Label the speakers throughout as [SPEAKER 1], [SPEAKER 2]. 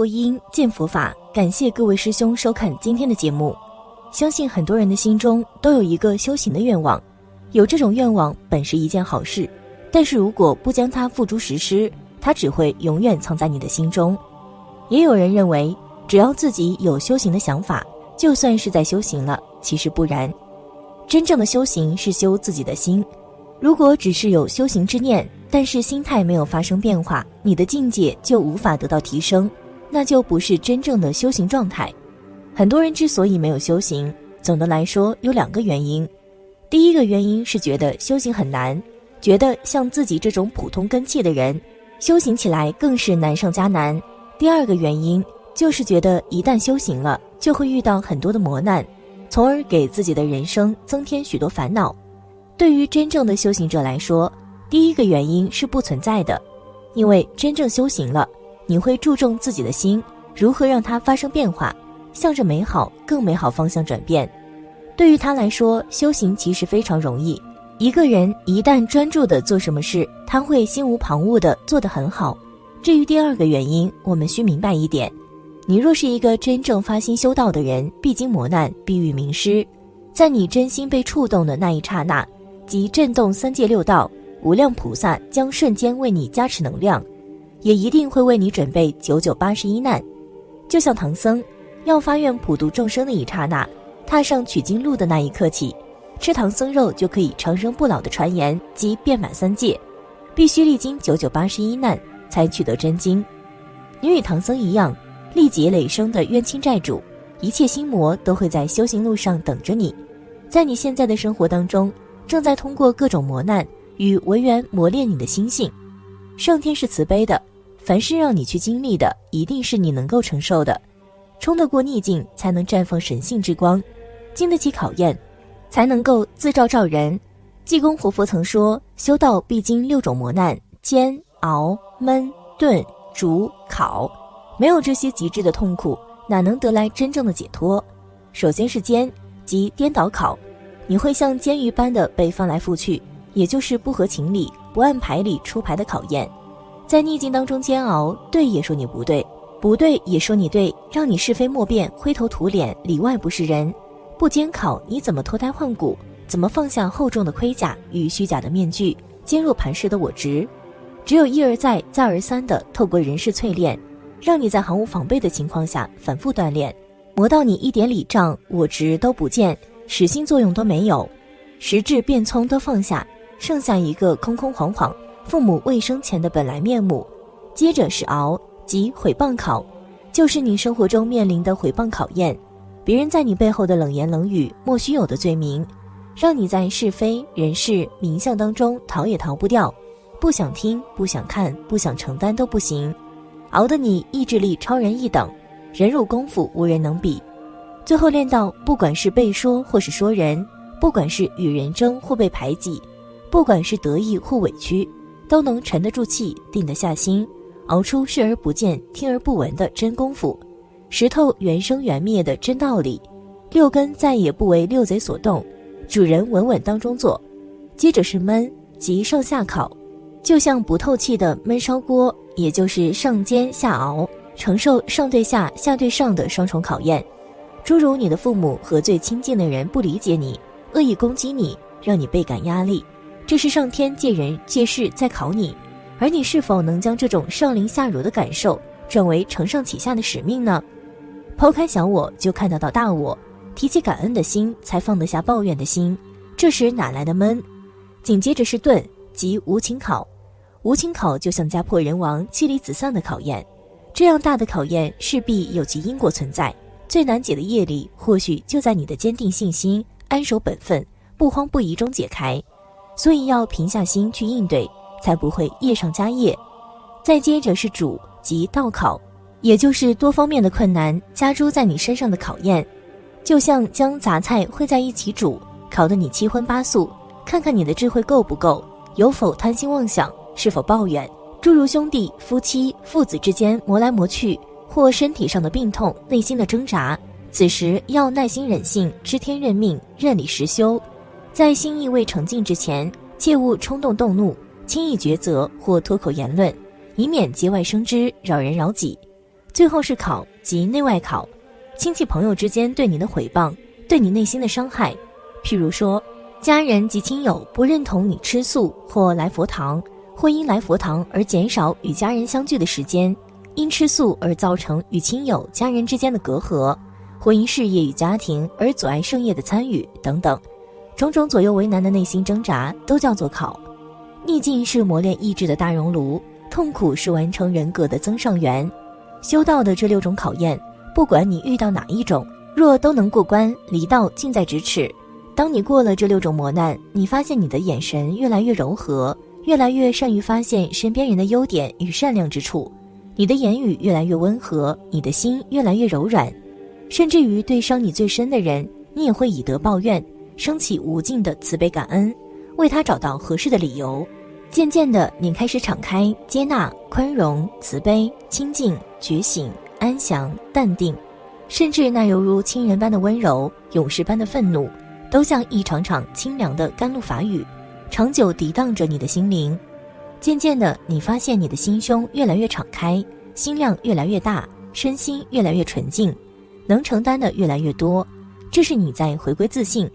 [SPEAKER 1] 佛音，见佛法。感谢各位师兄收看今天的节目。相信很多人的心中都有一个修行的愿望，有这种愿望本是一件好事，但是如果不将它付诸实施，它只会永远藏在你的心中。也有人认为，只要自己有修行的想法，就算是在修行了。其实不然，真正的修行是修自己的心。如果只是有修行之念，但是心态没有发生变化，你的境界就无法得到提升。那就不是真正的修行状态。很多人之所以没有修行，总的来说有两个原因。第一个原因是觉得修行很难，觉得像自己这种普通根器的人，修行起来更是难上加难。第二个原因就是觉得一旦修行了，就会遇到很多的磨难，从而给自己的人生增添许多烦恼。对于真正的修行者来说，第一个原因是不存在的，因为真正修行了。你会注重自己的心如何让它发生变化，向着美好、更美好方向转变。对于他来说，修行其实非常容易。一个人一旦专注的做什么事，他会心无旁骛的做得很好。至于第二个原因，我们需明白一点：你若是一个真正发心修道的人，必经磨难，必遇名师。在你真心被触动的那一刹那，即震动三界六道，无量菩萨将瞬间为你加持能量。也一定会为你准备九九八十一难，就像唐僧要发愿普度众生的一刹那，踏上取经路的那一刻起，吃唐僧肉就可以长生不老的传言及遍满三界，必须历经九九八十一难才取得真经。你与唐僧一样，历劫累生的冤亲债主，一切心魔都会在修行路上等着你。在你现在的生活当中，正在通过各种磨难与文缘磨练你的心性。上天是慈悲的。凡是让你去经历的，一定是你能够承受的。冲得过逆境，才能绽放神性之光；经得起考验，才能够自照照人。济公活佛曾说：“修道必经六种磨难：煎、熬、焖、炖、煮、烤。没有这些极致的痛苦，哪能得来真正的解脱？首先是煎，即颠倒考，你会像煎鱼般的被翻来覆去，也就是不合情理、不按牌理出牌的考验。”在逆境当中煎熬，对也说你不对，不对也说你对，让你是非莫辨，灰头土脸，里外不是人。不监考，你怎么脱胎换骨？怎么放下厚重的盔甲与虚假的面具，坚若磐石的我执？只有一而再，再而三的透过人事淬炼，让你在毫无防备的情况下反复锻炼，磨到你一点礼仗我执都不见，实心作用都没有，实质变聪都放下，剩下一个空空晃晃。父母未生前的本来面目，接着是熬，即毁谤考，就是你生活中面临的毁谤考验，别人在你背后的冷言冷语，莫须有的罪名，让你在是非人事名相当中逃也逃不掉，不想听，不想看，不想承担都不行，熬得你意志力超人一等，忍辱功夫无人能比，最后练到不管是被说或是说人，不管是与人争或被排挤，不管是得意或委屈。都能沉得住气，定得下心，熬出视而不见、听而不闻的真功夫，石头原生原灭的真道理，六根再也不为六贼所动，主人稳稳当中坐。接着是焖，即上下烤，就像不透气的焖烧锅，也就是上煎下熬，承受上对下、下对上的双重考验。诸如你的父母和最亲近的人不理解你，恶意攻击你，让你倍感压力。这是上天借人借事在考你，而你是否能将这种上临下辱的感受转为承上启下的使命呢？抛开小我，就看得到大我，提起感恩的心，才放得下抱怨的心。这时哪来的闷？紧接着是钝，即无情考。无情考就像家破人亡、妻离子散的考验，这样大的考验势必有其因果存在，最难解的业力，或许就在你的坚定信心、安守本分、不慌不疑中解开。所以要平下心去应对，才不会业上加业。再接着是主及道考，也就是多方面的困难加诸在你身上的考验，就像将杂菜烩在一起煮，烤得你七荤八素，看看你的智慧够不够，有否贪心妄想，是否抱怨，诸如兄弟、夫妻、父子之间磨来磨去。或身体上的病痛，内心的挣扎，此时要耐心忍性，知天认命，认理实修。在心意未澄净之前，切勿冲动动怒，轻易抉择或脱口言论，以免节外生枝，扰人扰己。最后是考及内外考，亲戚朋友之间对你的毁谤，对你内心的伤害，譬如说，家人及亲友不认同你吃素或来佛堂，或因来佛堂而减少与家人相聚的时间。因吃素而造成与亲友、家人之间的隔阂，或因事业与家庭而阻碍圣业的参与等等，种种左右为难的内心挣扎，都叫做考。逆境是磨练意志的大熔炉，痛苦是完成人格的增上缘。修道的这六种考验，不管你遇到哪一种，若都能过关，离道近在咫尺。当你过了这六种磨难，你发现你的眼神越来越柔和，越来越善于发现身边人的优点与善良之处。你的言语越来越温和，你的心越来越柔软，甚至于对伤你最深的人，你也会以德报怨，升起无尽的慈悲感恩，为他找到合适的理由。渐渐的，你开始敞开、接纳、宽容、慈悲、清净、觉醒、安详、淡定，甚至那犹如亲人般的温柔、勇士般的愤怒，都像一场场清凉的甘露法雨，长久涤荡着你的心灵。渐渐的，你发现你的心胸越来越敞开，心量越来越大，身心越来越纯净，能承担的越来越多。这是你在回归自信。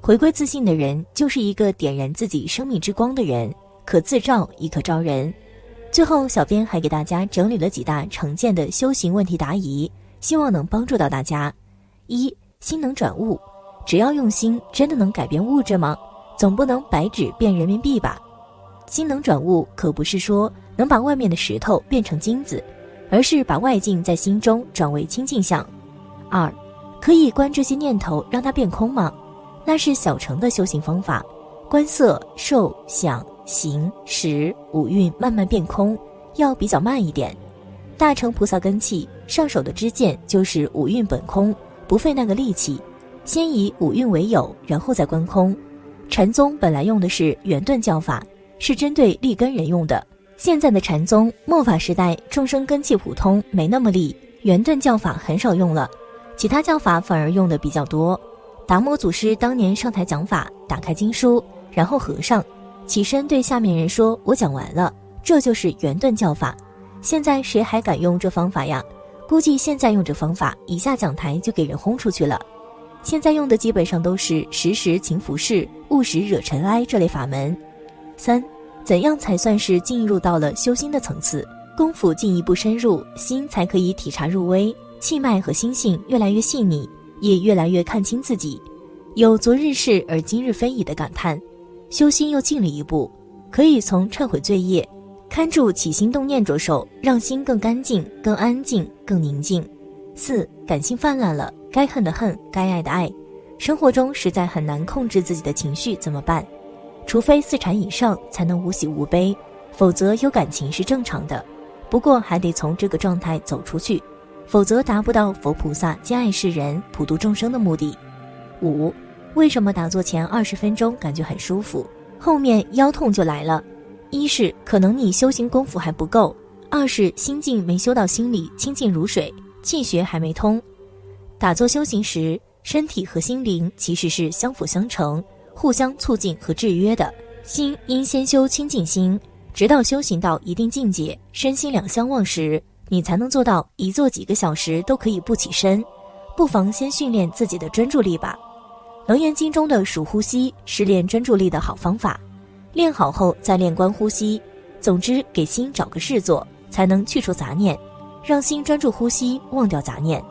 [SPEAKER 1] 回归自信的人，就是一个点燃自己生命之光的人，可自照亦可照人。最后，小编还给大家整理了几大常见的修行问题答疑，希望能帮助到大家。一心能转物，只要用心，真的能改变物质吗？总不能白纸变人民币吧？心能转物，可不是说能把外面的石头变成金子，而是把外境在心中转为清净相。二，可以观这些念头，让它变空吗？那是小乘的修行方法，观色、受、想、行、识五蕴慢慢变空，要比较慢一点。大乘菩萨根器上手的支箭就是五蕴本空，不费那个力气，先以五蕴为有，然后再观空。禅宗本来用的是圆顿教法。是针对立根人用的。现在的禅宗末法时代，众生根器普通，没那么利，圆顿教法很少用了，其他教法反而用的比较多。达摩祖师当年上台讲法，打开经书，然后合上，起身对下面人说：“我讲完了。”这就是圆顿教法。现在谁还敢用这方法呀？估计现在用这方法，一下讲台就给人轰出去了。现在用的基本上都是时时勤拂拭，勿使惹尘埃这类法门。三，怎样才算是进入到了修心的层次？功夫进一步深入，心才可以体察入微，气脉和心性越来越细腻，也越来越看清自己，有昨日事而今日非矣的感叹。修心又进了一步，可以从忏悔罪业、看住起心动念着手，让心更干净、更安静、更宁静。四，感性泛滥了，该恨的恨，该爱的爱，生活中实在很难控制自己的情绪，怎么办？除非四禅以上才能无喜无悲，否则有感情是正常的。不过还得从这个状态走出去，否则达不到佛菩萨兼爱世人、普度众生的目的。五，为什么打坐前二十分钟感觉很舒服，后面腰痛就来了？一是可能你修行功夫还不够，二是心境没修到心里清净如水，气血还没通。打坐修行时，身体和心灵其实是相辅相成。互相促进和制约的心，应先修清净心，直到修行到一定境界，身心两相忘时，你才能做到一坐几个小时都可以不起身。不妨先训练自己的专注力吧。《楞严经》中的数呼吸是练专注力的好方法，练好后再练观呼吸。总之，给心找个事做，才能去除杂念，让心专注呼吸，忘掉杂念。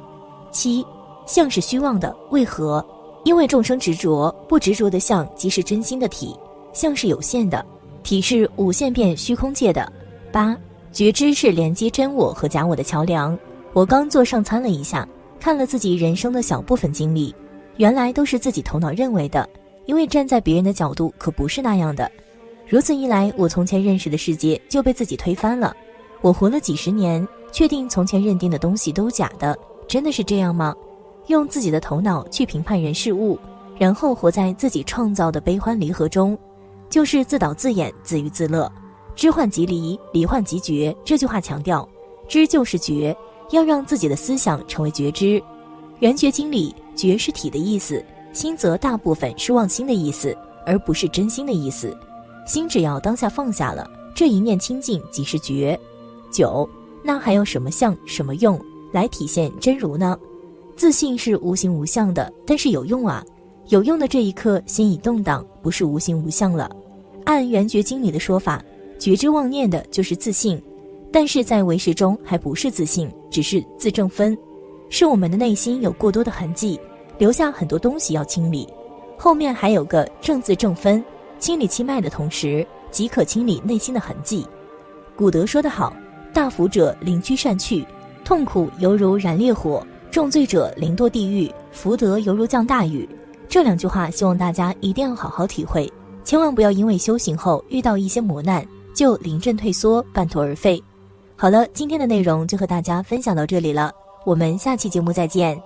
[SPEAKER 1] 七，相是虚妄的，为何？因为众生执着，不执着的相即是真心的体，相是有限的，体是无限变虚空界的。八觉知是连接真我和假我的桥梁。我刚做上餐了一下，看了自己人生的小部分经历，原来都是自己头脑认为的，因为站在别人的角度可不是那样的。如此一来，我从前认识的世界就被自己推翻了。我活了几十年，确定从前认定的东西都假的，真的是这样吗？用自己的头脑去评判人事物，然后活在自己创造的悲欢离合中，就是自导自演、自娱自乐。知患即离，离患即觉。这句话强调，知就是觉，要让自己的思想成为觉知。圆觉经里，觉是体的意思，心则大部分是忘心的意思，而不是真心的意思。心只要当下放下了，这一念清净即是觉。九，那还有什么相、什么用来体现真如呢？自信是无形无相的，但是有用啊！有用的这一刻，心已动荡，不是无形无相了。按《圆觉经》里的说法，觉知妄念的就是自信，但是在唯识中还不是自信，只是自正分，是我们的内心有过多的痕迹，留下很多东西要清理。后面还有个正自正分，清理气脉的同时，即可清理内心的痕迹。古德说得好：“大福者灵居善去，痛苦犹如燃烈火。”重罪者临堕地狱，福德犹如降大雨。这两句话，希望大家一定要好好体会，千万不要因为修行后遇到一些磨难就临阵退缩，半途而废。好了，今天的内容就和大家分享到这里了，我们下期节目再见。